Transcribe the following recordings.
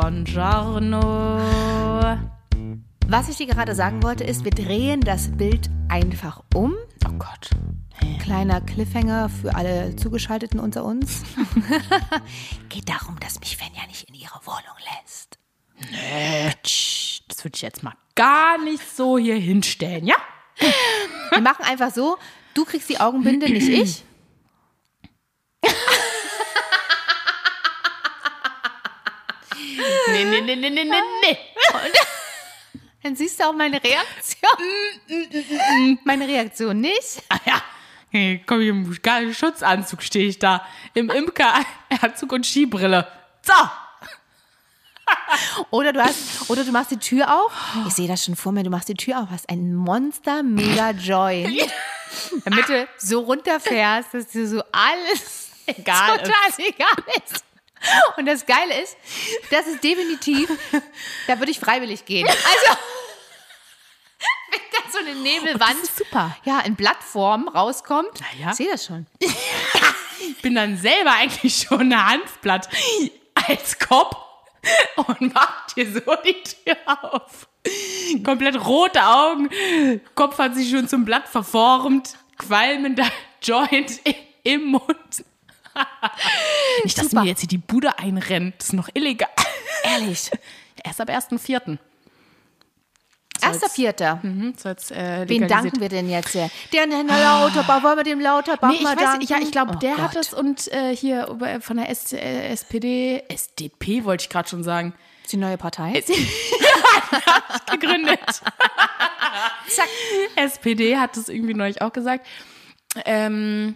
Buongiorno. Was ich dir gerade sagen wollte, ist, wir drehen das Bild einfach um. Oh Gott. Kleiner Cliffhanger für alle Zugeschalteten unter uns. Geht darum, dass mich Sven ja nicht in ihre Wohnung lässt. Nee, tsch, das würde ich jetzt mal gar nicht so hier hinstellen, ja? Wir machen einfach so, du kriegst die Augenbinde, nicht ich. Nee, nee, nee, nee, nee, nee, nee. Dann siehst du auch meine Reaktion. meine Reaktion nicht. Ah ja, hey, komm, im geilen Schutzanzug stehe ich da. Im Imker-Anzug und Skibrille. So. Oder du hast, oder du machst die Tür auf. Ich sehe das schon vor mir, du machst die Tür auf, hast ein Monster Mega Joy. Damit du so runterfährst, dass dir so alles Egal total egal ist. Und das Geile ist, das ist definitiv, da würde ich freiwillig gehen. Also, wenn da so eine Nebelwand, das ist super. ja, in Blattform rauskommt, ja. ich sehe das schon. Ich bin dann selber eigentlich schon ein Hanfblatt als Kopf und mach dir so die Tür auf. Komplett rote Augen, Kopf hat sich schon zum Blatt verformt, qualmender Joint im Mund. Nicht, dass Super. mir jetzt hier die Bude einrennt, das ist noch illegal. Ehrlich. Erst ab 1.4. Erster Vierter. Mhm, so jetzt, äh, Wen danken wir denn jetzt? sehr? Der Herr Lauterbach, wollen wir dem Lauterbach Nee, ich mal weiß, danken? ja, ich glaube, Oh der hat Gott. es und äh, hier von der S äh, SPD, SDP wollte ich gerade schon sagen, Die neue Partei? gegründet. Zack. SPD hat es irgendwie neulich auch gesagt. Ähm,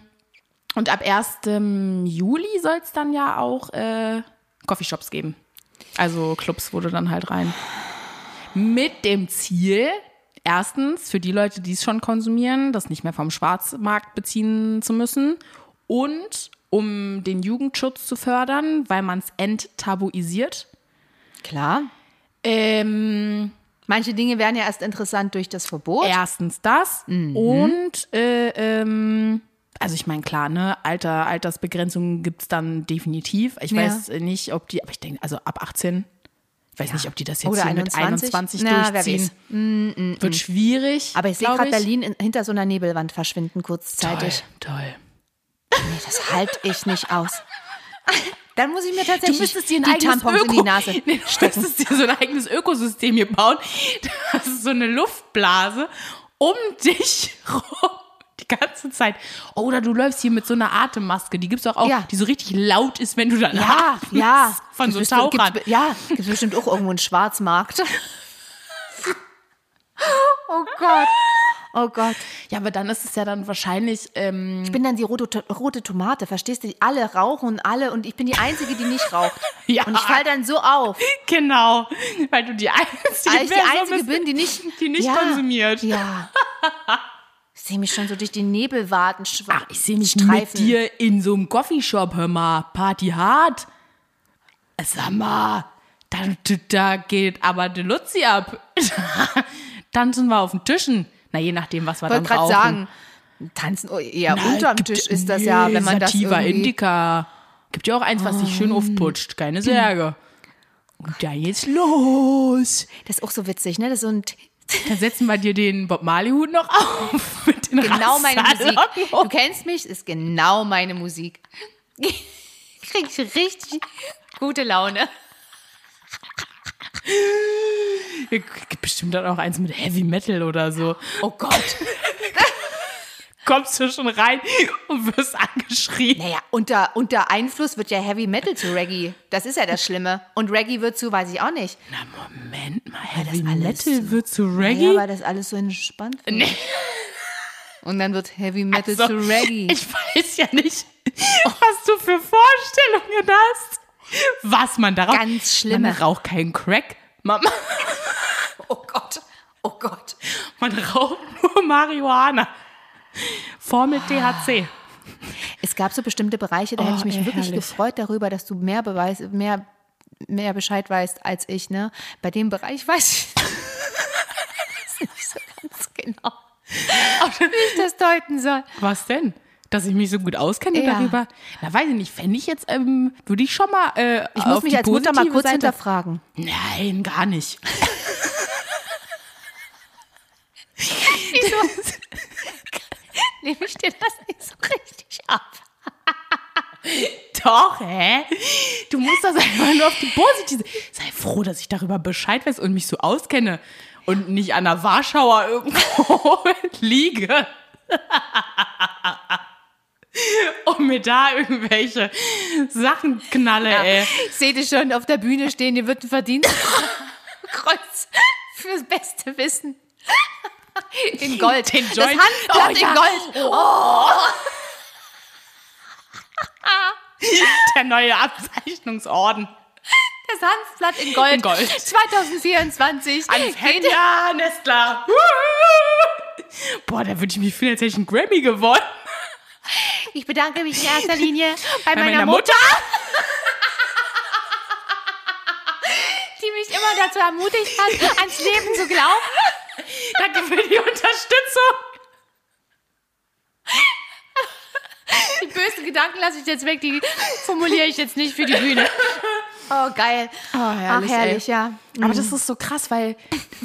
und ab 1. Juli soll es dann ja auch äh, Coffeeshops geben. Also Clubs wurde dann halt rein. Mit dem Ziel, erstens, für die Leute, die es schon konsumieren, das nicht mehr vom Schwarzmarkt beziehen zu müssen. Und um den Jugendschutz zu fördern, weil man es enttabuisiert. Klar. Ähm, Manche Dinge werden ja erst interessant durch das Verbot. Erstens das und äh, ähm, also ich meine, klar, ne, Alter, Altersbegrenzung gibt es dann definitiv. Ich Ja. weiß nicht, ob die, aber ich denke, also ab 18, ich weiß nicht, ob die das jetzt Oder hier mit 21. 21 Na, durchziehen. Wird schwierig. Aber ich sehe gerade Berlin in, hinter so einer Nebelwand verschwinden Toll, kurzzeitig. toll. Nee, das halte ich nicht aus. Dann muss ich mir Du tatsächlich müsstest dir ein die eigenes Tampons Öko in die Nase Nee, du stecken. müsstest dir so ein eigenes Ökosystem hier bauen. Das ist so eine Luftblase um dich rum. Die ganze Zeit. Oder du läufst hier mit so einer Atemmaske. Die gibt es auch, auch Ja. die so richtig laut ist, wenn du dann Ja, atmest. ja. Von so Gibt's Tauchern. bestimmt- gibt's Ja, gibt es bestimmt auch irgendwo einen Schwarzmarkt. Oh Gott. Oh Gott. Ja, aber dann ist es ja dann wahrscheinlich. Ähm, Ich bin dann die rote, rote Tomate, verstehst du? Alle rauchen und alle und ich bin die Einzige, die nicht raucht. Ja. Und ich fall dann so auf, genau. Weil du die einzige, weil ich die Einzige bist, bin, die nicht, die nicht ja, konsumiert. Ja. Ich sehe mich schon so durch die Nebelwarten schwa- Ach, ich sehe mich streifen. mit dir in so einem Coffeeshop, hör mal, Party hart. Sag mal, da, da geht aber die Luzi ab. Tanzen wir auf den Tischen. Na, je nachdem, was wir Ich wollte dann gerade rauchen. sagen, tanzen oh, eher Na, unterm Tisch ist das ja, wenn man das Sativa irgendwie... Indica. Gibt ja auch eins, was sich schön Oh. aufputscht. Keine Sorge. Und dann geht's los. Das ist auch so witzig, ne? Das ist so ein... Dann setzen wir dir den Bob Marley-Hut noch auf. Mit den Genau meine Musik. Du kennst mich, ist genau meine Musik. Krieg ich richtig gute Laune. Gibt bestimmt dann auch eins mit Heavy Metal oder so. Oh Gott. Kommst du schon rein und wirst angeschrien. Naja, unter, unter Einfluss wird ja Heavy Metal zu Reggae. Das ist ja das Schlimme. Und Reggae wird zu, weiß ich auch nicht. Na, Moment mal, Heavy Metal so- wird zu Ja, Reggae? weil das alles so entspannt wird. Nee. Und dann wird Heavy Metal So, zu Reggae. Ich weiß ja nicht, was du für Vorstellungen hast. Was man darauf... Ganz schlimme. Man raucht keinen Crack. Man, oh Gott. Oh Gott. man raucht nur Marihuana. Formel THC. Es gab so bestimmte Bereiche, da Oh, hätte ich mich ey, wirklich herrlich. gefreut darüber, dass du mehr Beweis, mehr, mehr Bescheid weißt als ich, ne? Bei dem Bereich weiß ich das nicht so ganz genau. Wie ich das deuten soll. Was denn? dass ich mich so gut auskenne Ja. darüber. Na, weiß ich nicht. Fände ich jetzt, ähm, würde ich schon mal. Äh, Ich muss auf mich die als Mutter mal kurz Seite- hinterfragen. Nein, gar nicht. Wieso nehme ich dir das nicht so richtig ab? Doch, hä? Du musst das einfach nur auf die positive. Sei froh, dass ich darüber Bescheid weiß und mich so auskenne und nicht an der Warschauer irgendwo liege. und mir da irgendwelche Sachen knalle, ey. Ich sehe dich schon auf der Bühne stehen, dir wird ein Verdienstkreuz fürs beste Wissen. In Gold. Den das Handblatt Oh, ja. in Gold. Der neue Abzeichnungsorden. Das Hanfblatt in Gold. In Gold. 2024. Ja, Nestler. Boah, da würde ich mich fühlen, als hätte ich einen Grammy gewonnen. Ich bedanke mich in erster Linie bei, Bei meiner, Mutter, die mich immer dazu ermutigt hat, ans Leben zu glauben. Danke für die Unterstützung. Die bösen Gedanken lasse ich jetzt weg, die formuliere ich jetzt nicht für die Bühne. Oh, geil. Ach, herrlich, ja. Aber das ist so krass, weil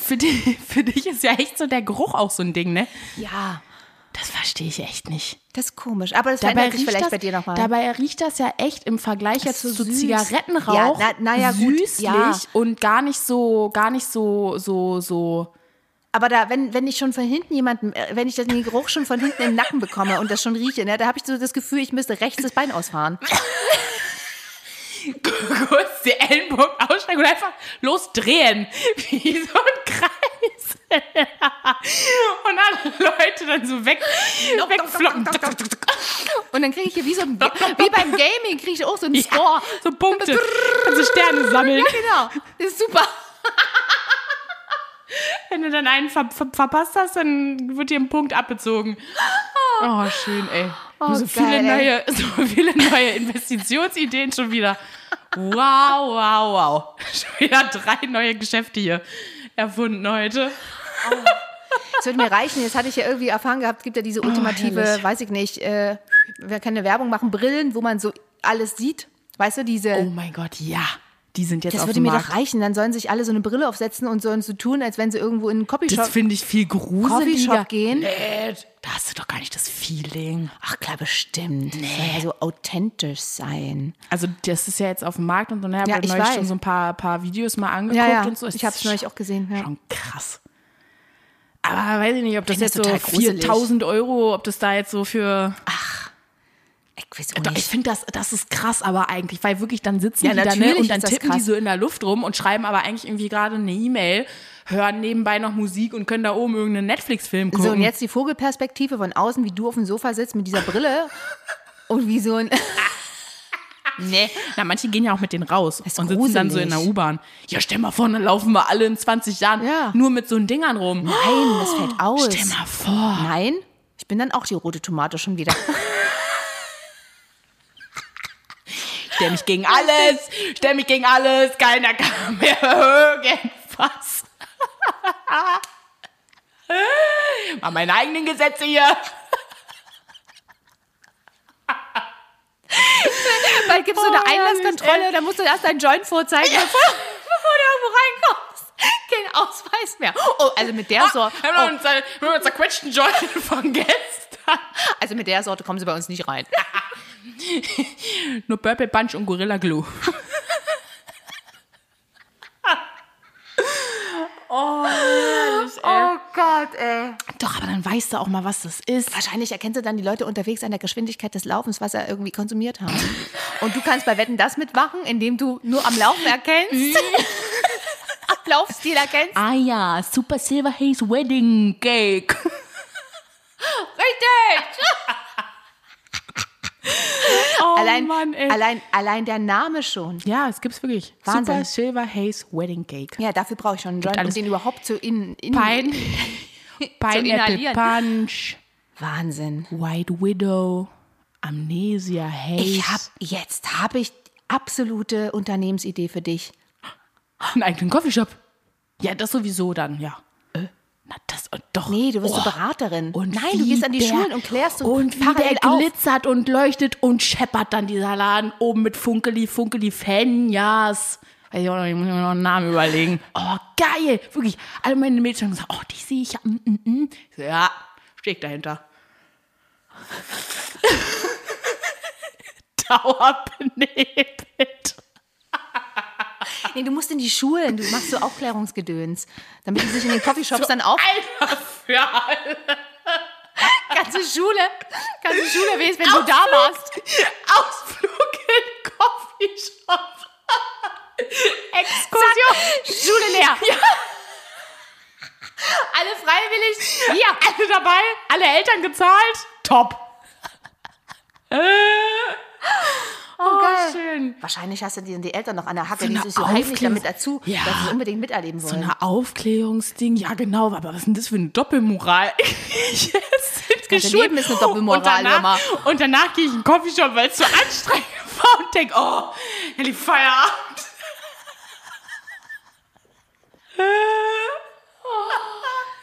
für, die, für dich ist ja echt so der Geruch auch so ein Ding, ne? Ja, Das verstehe ich echt nicht. das ist komisch. Aber das verändert sich vielleicht das, bei dir nochmal. dabei riecht das ja echt im Vergleich jetzt so zu süß. Zigarettenrauch Ja, na- na ja, gut, süßlich ja. und gar nicht so, gar nicht so, so, so. Aber da, wenn, wenn ich schon von hinten jemanden, äh, wenn ich den Geruch schon von hinten im Nacken bekomme und das schon rieche, ne, da habe ich so das Gefühl, ich müsste rechts das Bein ausfahren. kurz die Ellenbogen ausstrecken und einfach losdrehen. Wie so ein Kreis. und alle Leute dann so weg, wegfloppen. Und dann kriege ich hier wie so ein, wie beim Gaming kriege ich auch so einen Score. so Punkte. Kannst du Sterne sammeln. Ja, genau. Das ist super. Wenn du dann einen ver ver verpasst hast, dann wird dir ein Punkt abgezogen. Oh, schön, ey. Oh, so, viele geil, neue, so viele neue Investitionsideen schon wieder. Wow, wow, wow. Schon wieder drei neue Geschäfte hier erfunden heute. Das würde mir reichen. Jetzt hatte ich ja irgendwie erfahren gehabt, es gibt ja diese ultimative, herrlich. weiß ich nicht, äh, wer kann eine Werbung machen, Brillen, wo man so alles sieht. Weißt du, diese. Oh mein Gott, ja. Die sind jetzt das auf würde dem mir Markt. doch reichen. Dann sollen sich alle so eine Brille aufsetzen und sollen so tun, als wenn sie irgendwo in einen Copyshop, Das finde ich viel gruseliger. Coffeeshop gehen. Nee, da hast du doch gar nicht das Feeling. Ach klar, bestimmt. Das soll ja so authentisch sein. Also das ist ja jetzt auf dem Markt und so. Ne? Ich Ja, habe ich neulich weiß. schon so ein paar, paar Videos mal angeguckt Ja, ja. und so. Es Ich habe es neulich auch gesehen. Ja. Schon krass. Aber weiß ich nicht, ob das das jetzt so total gruselig. 4000 Euro, ob das da jetzt so für. Ich ich finde das, das ist krass, aber eigentlich, weil wirklich dann sitzen Ja, die da ne, und dann tippen die so in der Luft rum und schreiben aber eigentlich irgendwie gerade eine E-Mail, hören nebenbei noch Musik und können da oben irgendeinen Netflix-Film gucken. So, und jetzt die Vogelperspektive von außen, wie du auf dem Sofa sitzt mit dieser Brille und wie so ein. nee. Na, manche gehen ja auch mit denen raus und sitzen dann so in der gruselig. U-Bahn. Ja, stell mal vor, dann laufen wir alle in 20 Jahren Ja. nur mit so einen Dingern rum. Nein, das fällt aus. Stell mal vor. Nein, ich bin dann auch die rote Tomate schon wieder. Stell mich gegen alles, stell mich gegen alles, keiner kann mir irgendwas. Mach meine eigenen Gesetze hier. Bald gibt es so Oh, eine herrlich, Einlasskontrolle, da musst du erst deinen Joint vorzeigen, bevor, bevor du irgendwo reinkommst. Kein Ausweis mehr. Oh, also mit der Sorte. Wir haben haben uns zerquetschten Joint von gestern. Also mit der Sorte kommen sie bei uns nicht rein. Nur Purple Punch und Gorilla Glue. Oh Gott, ey. Doch, aber dann weißt du auch mal, was das ist. Wahrscheinlich erkennst du dann die Leute unterwegs an der Geschwindigkeit des Laufens, was sie irgendwie konsumiert haben. Und du kannst bei Wetten das mitmachen, indem du nur am Laufen erkennst. am Laufstil erkennst. Ah ja, Super Silver Haze Wedding Cake. Richtig! Oh allein, Mann, ey. allein, allein der Name schon. Ja, es gibt's wirklich. Wahnsinn. Super Silver Haze Wedding Cake. Ja, dafür brauche ich schon einen Joint, um den überhaupt zu in, in Pine, Pineapple. Punch, Wahnsinn. White Widow, Amnesia Haze. Ich hab, jetzt habe ich absolute Unternehmensidee für dich. einen eigenen Coffeeshop. Ja, das sowieso dann, ja. Und doch. Nee, du wirst Oh. Beraterin. Und Nein, du gehst an die der- Schulen und klärst so und wie der auf. glitzert und leuchtet und scheppert dann dieser Laden oben mit Funkeli, Funkeli, Fenjas. Weiß ich auch noch, ich muss mir noch einen Namen überlegen. Oh, geil. Wirklich. Alle meine Mädchen haben gesagt, oh, die sehe ich ja. Mm, mm, mm. Ich so, ja, stehe ich dahinter. Dauerbenebelt. Nee, du musst in die Schulen, du machst so Aufklärungsgedöns, damit die sich in den Coffeeshops dann auf Alter, für alle. ganze Schule, ganze Schule wenn du da warst. Ausflug in Coffeeshop. Exkursion. Schule leer. Alle freiwillig. Hier, alle dabei, alle Eltern gezahlt. Top. Äh, geil. schön. Wahrscheinlich hast du die, die Eltern noch an der Hacke, So die sich so heimlich damit dazu, Ja. dass sie unbedingt miterleben So wollen. eine Aufklärungsding, ja genau, aber was ist denn das für eine Doppelmoral? yes, Geschult. Leben ist eine Doppelmoral, und danach, und danach gehe ich in den Coffeeshop, weil es so anstrengend war und denke, oh, Elli, Feierabend.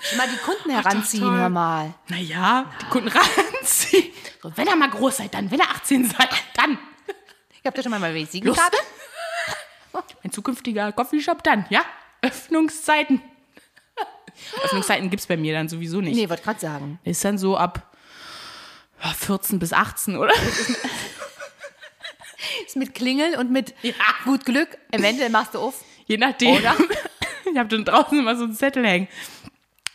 Schon mal die Kunden heranziehen, hör mal. Naja, die Kunden ranziehen. So, wenn ihr mal groß seid, dann, wenn ihr 18 seid, dann. Ich hab da schon mal meine Visitenkarte. Mein zukünftiger Coffeeshop dann, ja? Öffnungszeiten. Öffnungszeiten gibt es bei mir dann sowieso nicht. Nee, wollte gerade sagen. Ist dann so ab ja, 14 bis 18, oder? Ist mit Klingeln und mit Ja. gut Glück. Eventuell machst du auf. Je nachdem. Oder? Ich habe dann draußen immer so einen Zettel hängen.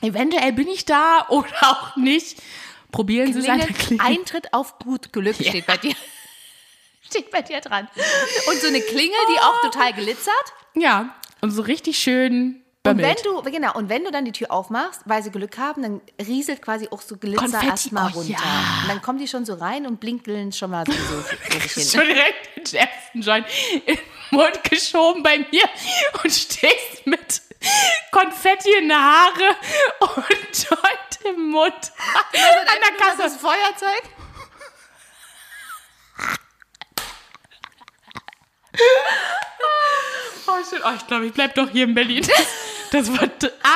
Eventuell bin ich da oder auch nicht. Probieren Sie es an Klingel. Eintritt auf gut Glück steht bei dir. Steht bei dir dran. Und so eine Klingel, die auch total glitzert. Ja, und so richtig schön Und wenn du, genau, und wenn du dann die Tür aufmachst, weil sie Glück haben, dann rieselt quasi auch so Glitzer erstmal oh runter. ja. Und dann kommen die schon so rein und blinkeln schon mal so, so hin. schon direkt den ersten Joint in den Mund geschoben bei mir und stehst mit Konfetti in der Haare und Joint im Mund an der Kasse. Das Feuerzeug. Oh, oh ich glaube, ich bleib doch hier in Berlin. Das war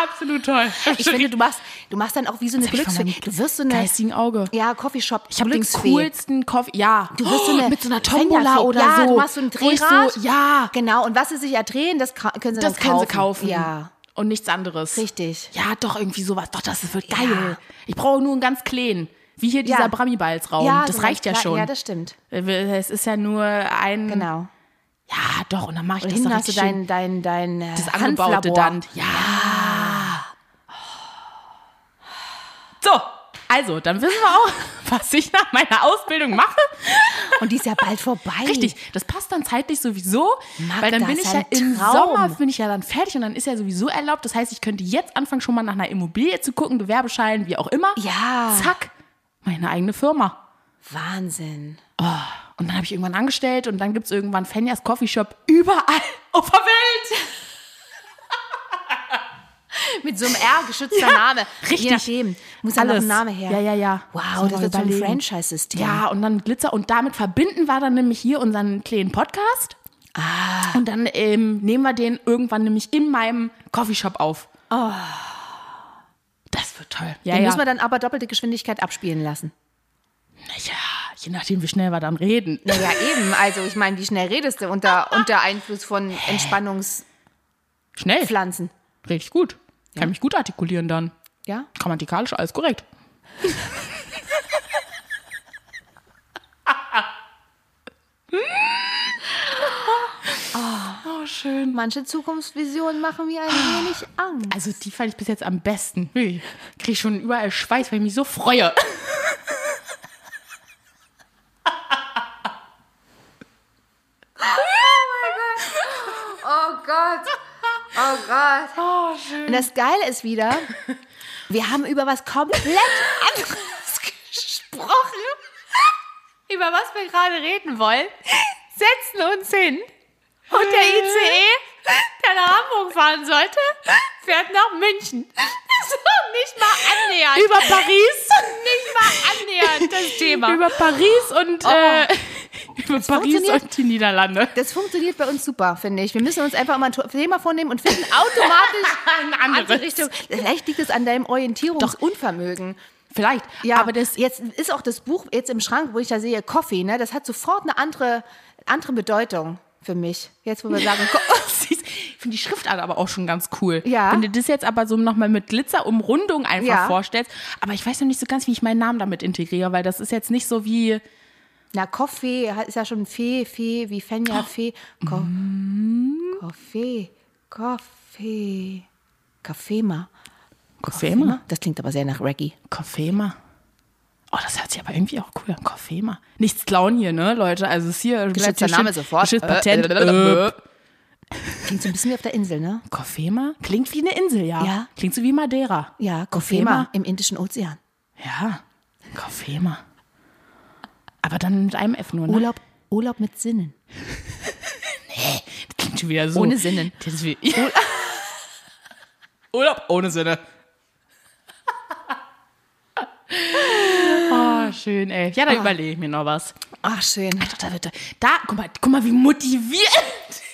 absolut toll. Ich finde, du machst, du machst dann auch wie so eine Glücksfee. Du wirst so eine, geistigen Auge. ja, Coffeeshop, Ich habe den coolsten Kaffee. Ja, Du wirst so eine mit so einer. Tombola oder ja, so. du machst so ein Drehrad. So, ja, Genau, und was sie sich erdrehen, das können sie das dann können kaufen. sie kaufen. Ja, Und nichts anderes. richtig. Ja, doch, irgendwie sowas. Doch, das wird Ja. geil. Ich brauche nur einen ganz kleinen. Wie hier dieser Ja. Brammi-Balls-Raum. Ja, das so reicht ja schon. Ja, das stimmt. Es ist ja nur ein. Genau. Ja, doch, und dann mache ich Und das hinten doch hast du dein, dein, dein äh, das angebaute dann. Ja. So, also, dann wissen wir auch, was ich nach meiner Ausbildung mache. Und die ist ja bald vorbei. Richtig, das passt dann zeitlich sowieso, Magda, weil dann bin ich ja im. Sommer bin ich ja dann fertig und dann ist ja sowieso erlaubt. Das heißt, ich könnte jetzt anfangen, schon mal nach einer Immobilie zu gucken, Gewerbeschein, wie auch immer. Ja. Zack, meine eigene Firma. Wahnsinn. Und dann habe ich irgendwann angestellt und dann gibt es irgendwann Fenjas Coffeeshop überall auf der Welt. Mit so einem R geschützter Name. richtig. Je nachdem. Muss ja noch Alles. ein Name her. Ja, ja, ja. Wow, Müssen das wird so ein. Franchise-System. Ja, und dann Glitzer. Und damit verbinden wir dann nämlich hier unseren kleinen Podcast. Ah. Und dann ähm, nehmen wir den irgendwann nämlich in meinem Coffeeshop auf. Oh. Das wird toll. Ja, Den ja. müssen wir dann aber doppelte Geschwindigkeit abspielen lassen. ja, je nachdem, wie schnell wir dann reden. Naja, eben. Also, ich meine, wie schnell redest du unter, unter Einfluss von Entspannungspflanzen? Schnell. Richtig gut. Kann mich gut artikulieren dann. Ja? Grammatikalisch alles korrekt. oh, schön. Manche Zukunftsvisionen machen mir ein wenig Angst. Also die fand ich bis jetzt am besten. Hui. Krieg ich schon überall Schweiß, weil ich mich so freue. Oh Gott. Oh Gott. Oh, schön. Und das Geile ist wieder, wir haben über was komplett anderes gesprochen. Über was wir gerade reden wollen. Setzen uns hin. Und der ICE, der nach Hamburg fahren sollte, fährt nach München. So, nicht mal annähernd. Über Paris. nicht mal annähernd das Thema. Über Paris und äh, über Paris funktioniert. und die Niederlande. Das funktioniert bei uns super, finde ich. Wir müssen uns einfach mal ein Thema vornehmen und finden automatisch Ein andere. Richtung. Vielleicht liegt es an deinem Orientierungsunvermögen. Vielleicht. Ja, aber das, jetzt ist auch das Buch jetzt im Schrank, wo ich da sehe, Coffee, ne? Das hat sofort eine andere, andere Bedeutung für mich. Jetzt, wo wir sagen, Ko- ich finde die Schriftart aber auch schon ganz cool. Ja. Wenn du das jetzt aber so nochmal mit Glitzerumrundung einfach Ja. vorstellst. Aber ich weiß noch nicht so ganz, wie ich meinen Namen damit integriere, weil das ist jetzt nicht so wie. Na, Coffee ist ja schon Fee, Fee, wie Fenja, Fee. Ko Coffee, Coffee, Kaffeema. Koffema? Das klingt aber sehr nach Reggae. Koffema. Oh, das hört sich aber irgendwie auch cool an. Koffema. Nichts klauen hier, ne, Leute? Also es ist hier. Geschützter Name sofort. Geschütztes Äh, Patent. äh, Äh. Klingt so ein bisschen wie auf der Insel, ne? Koffema? Klingt wie eine Insel, ja. Ja. Klingt so wie Madeira. Ja. Coffeema im Indischen Ozean. Ja. Koffema. Aber dann mit einem F nur, ne? Urlaub, Urlaub mit Sinnen. Das klingt schon wieder so. Ohne Sinnen. Wie, Urlaub ohne Sinne. oh, schön, ey. Ja, da überlege ich mir noch was. Ach, schön. Da, wird- da, guck mal, guck mal, wie motiviert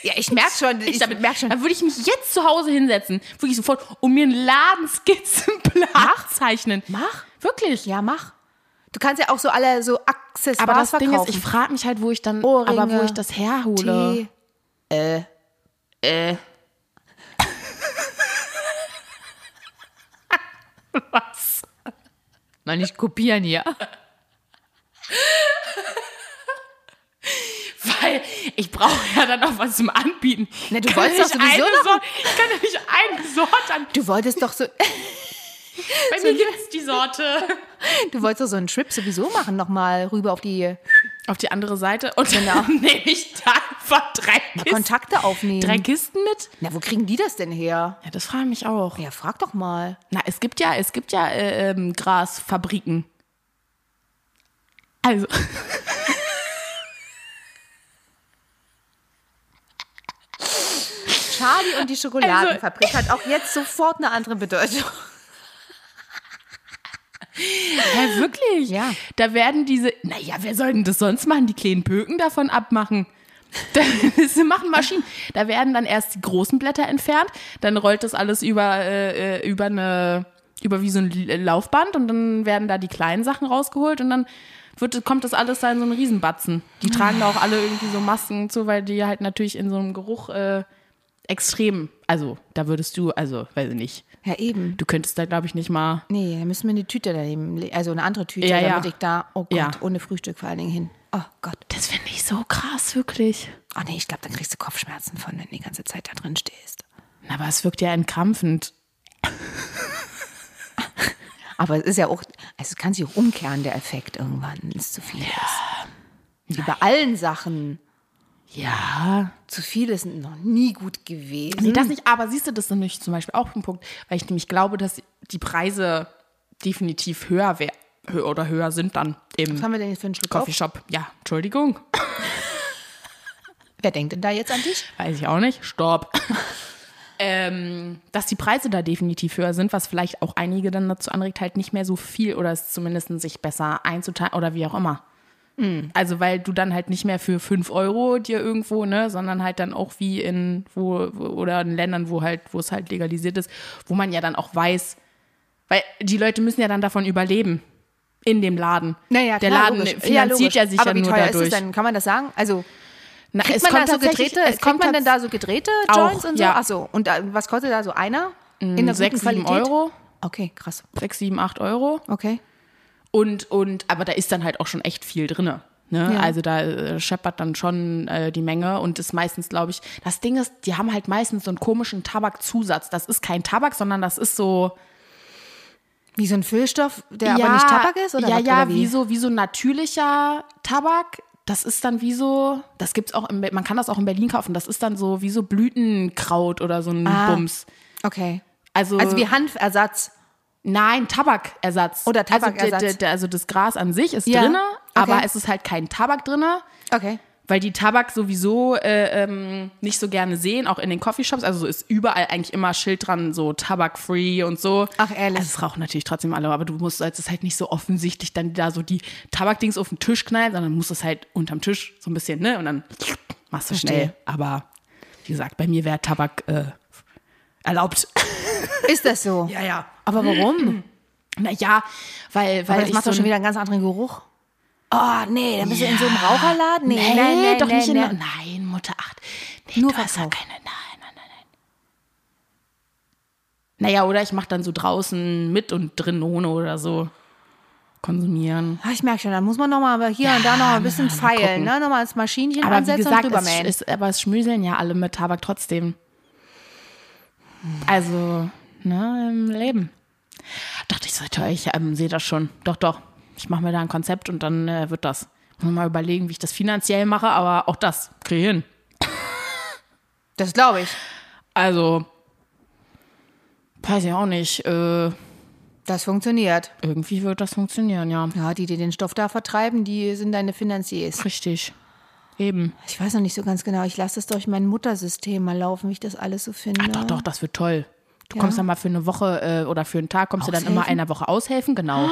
Ja, ich merke schon. Ich, ich damit merke schon. Da würde ich mich jetzt zu Hause hinsetzen, wirklich sofort, und mir einen Ladenskizzenplan zeichnen. Mach. Wirklich. Ja, mach. Du kannst ja auch so alle so Accessoires Aber das Ding ist, verkaufen. ich frage mich halt, wo ich dann, Ohrringe, aber wo ich das herhole. Tee. Äh. Was? Mal nicht kopieren hier. Weil ich brauche ja dann auch was zum Anbieten. Na, du Kann wolltest doch sowieso eine noch- Sorte, Ich kann ja nicht eine Sorte an. Du wolltest doch so, Bei mir gibt es die Sorte. Du wolltest doch so einen Trip sowieso machen, nochmal rüber auf die Auf die andere Seite und dann nehme ich da einfach drei Kisten, Kontakte aufnehmen. drei Kisten mit. Na, wo kriegen die das denn her? Ja, das frage ich mich auch. Ja, frag doch mal. Na, es gibt ja, es gibt ja äh, ähm, Grasfabriken. Also, Charlie und die Schokoladenfabrik hat auch jetzt sofort eine andere Bedeutung. Ja, wirklich. Ja. Da werden diese, naja, wer soll denn das sonst machen? Die kleinen Böken davon abmachen. Das machen Maschinen. Da werden dann erst die großen Blätter entfernt, dann rollt das alles über, äh, äh, über eine, über wie so ein Laufband und dann werden da die kleinen Sachen rausgeholt und dann wird, kommt das alles da in so einen Riesenbatzen. Die tragen da auch alle irgendwie so Masken zu, weil die halt natürlich in so einem Geruch äh, extrem, also da würdest du, also weiß ich nicht, Ja, eben. du könntest da glaube ich nicht mal, Nee, da müssen wir eine Tüte daneben, also eine andere Tüte, Ja, ja. damit ich da, oh Gott, Ja. ohne Frühstück vor allen Dingen hin. Oh Gott. das finde ich so krass, wirklich. Oh nee, ich glaube, dann kriegst du Kopfschmerzen von, wenn du die ganze Zeit da drin stehst. Na, Aber es wirkt ja entkrampfend. Aber es ist ja auch, also es kann sich auch umkehren, der Effekt irgendwann, wenn es zu viel ist. Wie bei allen Sachen. Ja. Zu viel ist noch nie gut gewesen. Nee, das nicht, aber siehst du, das ist nämlich zum Beispiel auch ein Punkt, weil ich nämlich glaube, dass die Preise definitiv höher wär, hö- oder höher sind dann im Was haben wir denn jetzt für einen Schluck auf? Coffeeshop. Ja, Entschuldigung. Wer denkt denn da jetzt an dich? Weiß ich auch nicht. Stopp. ähm, dass die Preise da definitiv höher sind, was vielleicht auch einige dann dazu anregt, halt nicht mehr so viel oder es zumindest sich besser einzuteilen oder wie auch immer. Also, weil du dann halt nicht mehr für 5 Euro dir irgendwo, ne, sondern halt dann auch wie in, wo, wo oder in Ländern, wo halt, wo es halt legalisiert ist, wo man ja dann auch weiß, weil die Leute müssen ja dann davon überleben. In dem Laden. Naja, Der klar, Laden logisch. finanziert logisch. ja sich Aber ja wie nur teuer dadurch. ist es denn? Kann man das sagen? Also Na, kriegt es man kommt da so gedrehte, es kommt man denn da so gedrehte Auch, Joints und so? ja. Ach so. Und da, was kostet da so einer? In der guten sechs, sieben Qualität? Euro. Okay, krass. 6, 7, 8 Euro. Okay. Und, und, aber da ist dann halt auch schon echt viel drin. Ne? Ja. Also da äh, scheppert dann schon äh, die Menge und ist meistens, glaube ich, das Ding ist, die haben halt meistens so einen komischen Tabakzusatz. Das ist kein Tabak, sondern das ist so. Wie so ein Füllstoff, der aber nicht Tabak ist? Oder ja, was, ja, oder wie so, wie so natürlicher Tabak. Das ist dann wie so, das gibt's auch, Be- man kann das auch in Berlin kaufen. Das ist dann so wie so Blütenkraut oder so ein Ah. Bums. Okay. Also, Also wie Hanfersatz. Nein, Tabakersatz. Oder Tabakersatz. Also, also das Gras an sich ist Ja, drinne, aber okay. es ist halt kein Tabak drinne, Okay. weil die Tabak sowieso äh, ähm, nicht so gerne sehen, auch in den Coffeeshops. Also so ist überall eigentlich immer Schild dran, so Tabak-free und so. Ach, ehrlich? Also es rauchen natürlich trotzdem alle, aber du musst es ist halt nicht so offensichtlich dann da so die Tabakdings auf den Tisch knallen, sondern musst es halt unterm Tisch so ein bisschen, ne? Und dann machst du Verstehe. schnell. Aber wie gesagt, bei mir wäre Tabak äh, erlaubt. Ist das so? ja, ja. Aber warum? Naja, weil, weil Aber das macht so doch schon wieder einen ganz anderen Geruch. Oh, nee, dann bist du in so einem Ja. Raucherladen? Nee, nee, nein, nein, doch nein, nicht in nein. Nein, Mutter, ach. Nee, Nur du hast ja keine. Nein, nein, nein, nein. Naja, oder ich mache dann so draußen mit und drin ohne oder so. Konsumieren. Ah, ich merke schon, dann muss man noch mal aber hier und da noch ein bisschen feilen, ne? Nochmal das Maschinchen Aber wie ansetzen gesagt, und es drüber mähen. ist, aber es schmüseln ja alle mit Tabak trotzdem. Also, ne, im Leben. Dachte ich, so, toll, ich ähm, sehe das schon. Doch, doch. Ich mache mir da ein Konzept und dann äh, wird das. Muss mal überlegen, wie ich das finanziell mache, aber auch das kriege ich hin. Das glaube ich. Also, weiß ich auch nicht. Äh, Das funktioniert. irgendwie wird das funktionieren, ja. Ja, die, die den Stoff da vertreiben, die sind deine Finanziers. Richtig. Eben. Ich weiß noch nicht so ganz genau. Ich lasse das durch mein Muttersystem mal laufen, wie ich das alles so finde. Ach, doch, doch, das wird toll. Du Ja. kommst dann mal für eine Woche äh, oder für einen Tag, kommst du dann immer Aushelfen? einer Woche aushelfen, genau.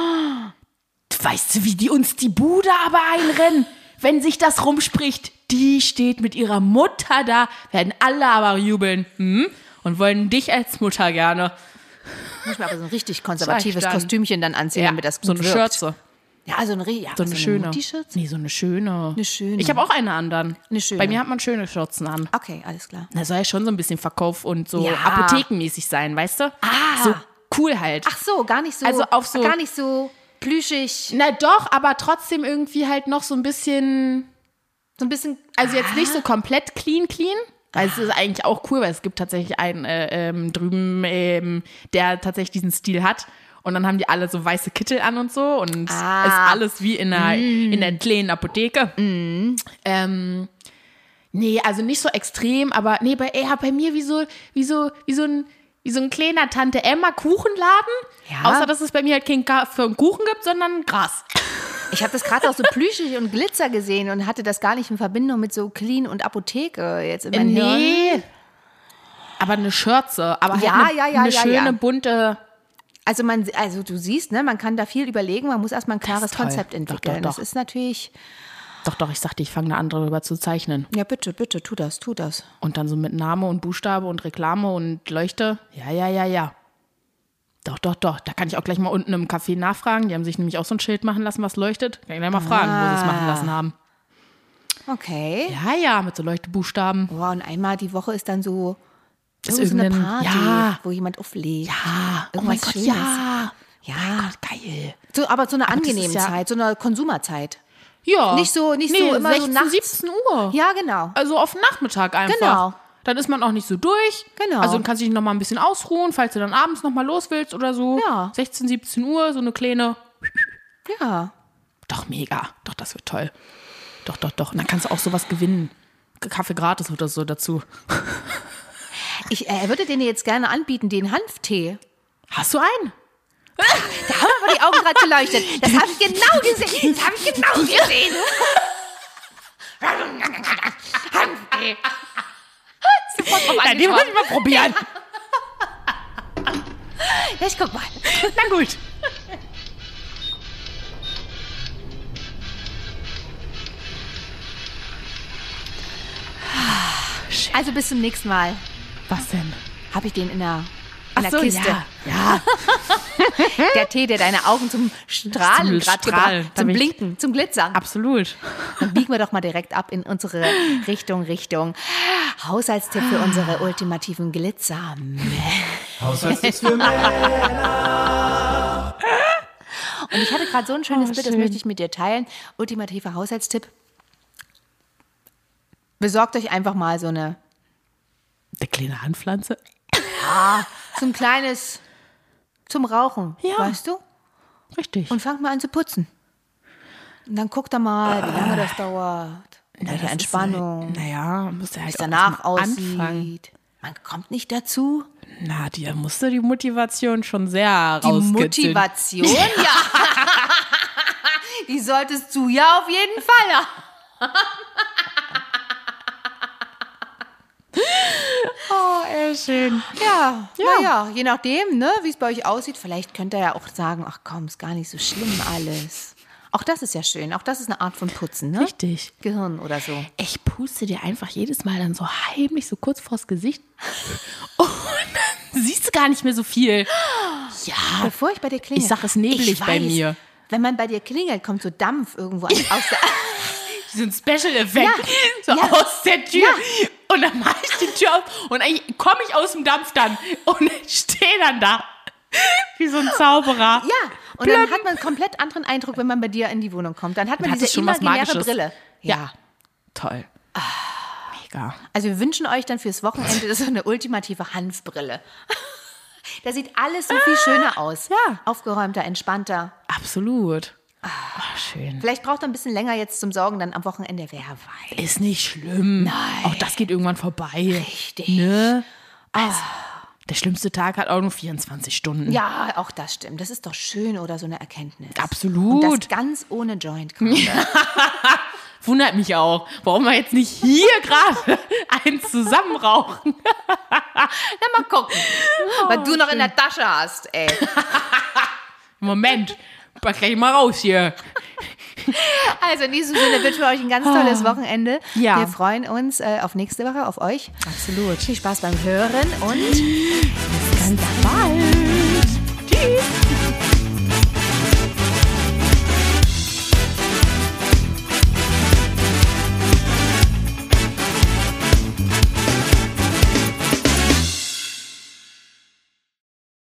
Weißt du, wie die uns die Bude aber einrennen, wenn sich das rumspricht? Die steht mit ihrer Mutter da, werden alle aber jubeln hm? und wollen dich als Mutter gerne. Muss mir aber so ein richtig konservatives. Kostümchen dann anziehen, damit das gut so eine wirkt. Schürze. Ja, so eine, ja, So eine schöne. Mutti-Schürze? Nee, so eine schöne. Eine schöne. Ich habe auch eine an dann. Eine schöne. Bei mir hat man schöne Schürzen an. Okay, alles klar. Da soll ja schon so ein bisschen Verkauf und so Ja. apothekenmäßig sein, weißt du? Ah. So cool halt. Ach so, gar nicht so, Also auf so- gar nicht so plüschig, Na doch, aber trotzdem irgendwie halt noch so ein bisschen, so ein bisschen, also jetzt nicht so komplett clean, clean. Weil es ist eigentlich auch cool, weil es gibt tatsächlich einen äh, ähm, drüben, ähm, der tatsächlich diesen Stil hat. Und dann haben die alle so weiße Kittel an und so und Ah. ist alles wie in einer, in einer kleinen Apotheke. Ähm, nee, also nicht so extrem, aber nee, bei, eher bei mir wie so, wie so, wie so ein, wie so ein kleiner Tante Emma Kuchenladen. Ja. Außer, dass es bei mir halt kein für einen Kuchen gibt, sondern Gras. Ich habe das gerade auch so plüschig und Glitzer gesehen und hatte das gar nicht in Verbindung mit so Clean und Apotheke jetzt in meinem Hirn. Nee. Aber eine Schürze, aber halt Ja, eine, ja, ja, eine schöne bunte. Also man, also du siehst, ne, man kann da viel überlegen, man muss erstmal ein klares. Konzept Doch, entwickeln. doch, Das doch. ist natürlich, Doch, doch, ich sagte, ich fange eine andere drüber zu zeichnen. ja bitte, bitte, tu das, tu das. Und dann so mit Name und Buchstabe und Reklame und Leuchte. Ja, ja, ja, ja. Doch, doch, doch. Da kann ich auch gleich mal unten im Café nachfragen. Die haben sich nämlich auch so ein Schild machen lassen, was leuchtet. Kann ich gleich mal fragen, wo sie es machen lassen haben. Okay. Ja, ja, mit so Leuchtebuchstaben. Wow, und einmal die Woche ist dann so, Ist so eine Party, ja. wo jemand auflegt. Ja, oh mein Gott, Schönes. ja. Ja, Geil. so, aber so eine das ist angenehme ja- Zeit, so eine Konsumerzeit. Ja. Nicht so- nicht nee, so immer so 16, nachts. 17 Uhr. Ja, genau. Also auf den Nachmittag einfach. Genau. Dann ist man auch nicht so durch. Genau. Also dann kannst du dich noch mal ein bisschen ausruhen, falls du dann abends noch mal los willst oder so. Ja. 16, 17 Uhr, so eine kleine. Ja. Doch, mega. Doch, das wird toll. Doch, doch, doch. Und dann kannst du auch sowas gewinnen. Kaffee gratis oder so dazu. Ich äh, würde den jetzt gerne anbieten, den Hanftee. Hast du einen? Da haben aber die Augen gerade geleuchtet. Das habe ich genau gesehen. Das habe ich genau gesehen. Hanftee. Sofort drauf den muss ich mal probieren. Ja, ich guck mal. Na gut. Also bis zum nächsten Mal. Was denn? Habe ich den in der, in Ach der so, Kiste. ja. ja. Der Tee, der deine Augen zum Strahlen Zum gerade Da zum Blinken, zum Glitzern. Absolut. Dann biegen wir doch mal direkt ab in unsere Richtung, Richtung Haushaltstipp für unsere ultimativen Glitzer. Haushaltstipps für Männer. Und ich hatte gerade so ein schönes Oh, Bild, das schön. möchte ich mit dir teilen. Ultimativer Haushaltstipp. Besorgt euch einfach mal so eine Eine kleine Handpflanze. so ein kleines zum Rauchen, Ja. weißt du? Richtig. Und fangt mal an zu putzen. Und dann guckt da mal, wie lange das dauert. Na, welche Entspannung, Halt, naja, muss ja wie halt danach anfangen. aussieht. Man kommt nicht dazu. Na, dir musste die Motivation schon sehr Die. Motivation, ja. Die solltest du ja auf jeden Fall haben. Schön. Ja, naja, je nachdem, ne, wie es bei euch aussieht, vielleicht könnt ihr ja auch sagen, ach komm, ist gar nicht so schlimm alles. Auch das ist ja schön. Auch das ist eine Art von Putzen, ne? Richtig. Gehirn oder so. Ich puste dir einfach jedes Mal dann so heimlich so kurz vors Gesicht. Und dann siehst du gar nicht mehr so viel. Ja, Bevor ich bei dir klingel. Ich sag, es nebelig ich bei weiß, mir. Wenn man bei dir klingelt, kommt so Dampf irgendwo aus der. so ein Special-Effekt. Ja, So ja, aus der Tür. Und dann mache ich die Tür auf und komme ich aus dem Dampf dann und stehe dann da. Wie so ein Zauberer. Ja, und dann hat man einen komplett anderen Eindruck, wenn man bei dir in die Wohnung kommt. Dann hat man Dann diese imaginäre. Brille. Ja. Toll. Mega. Also wir wünschen euch dann fürs Wochenende so eine ultimative Hanfbrille. Da sieht alles so viel schöner aus. Ja. Aufgeräumter, entspannter. Absolut. Oh, schön. Vielleicht braucht er ein bisschen länger jetzt zum Sorgen, dann am Wochenende, wer weiß. Ist nicht schlimm. Nein. Auch das geht irgendwann vorbei. Richtig. Ne? Also, der schlimmste Tag hat auch nur 24 Stunden. Ja, auch das stimmt. Das ist doch schön oder so eine Erkenntnis. Absolut. Und das ganz ohne Joint. gerade. Wundert mich auch, warum wir jetzt nicht hier gerade eins zusammen rauchen. Na, mal gucken. Was du noch in der Tasche hast, ey. Moment, pack gleich mal raus hier. Also in diesem Sinne wünschen wir euch ein ganz tolles Wochenende. Ja. Wir freuen uns äh, auf nächste Woche, auf euch. Absolut. Viel Spaß beim Hören und Ganz bald. Tschüss.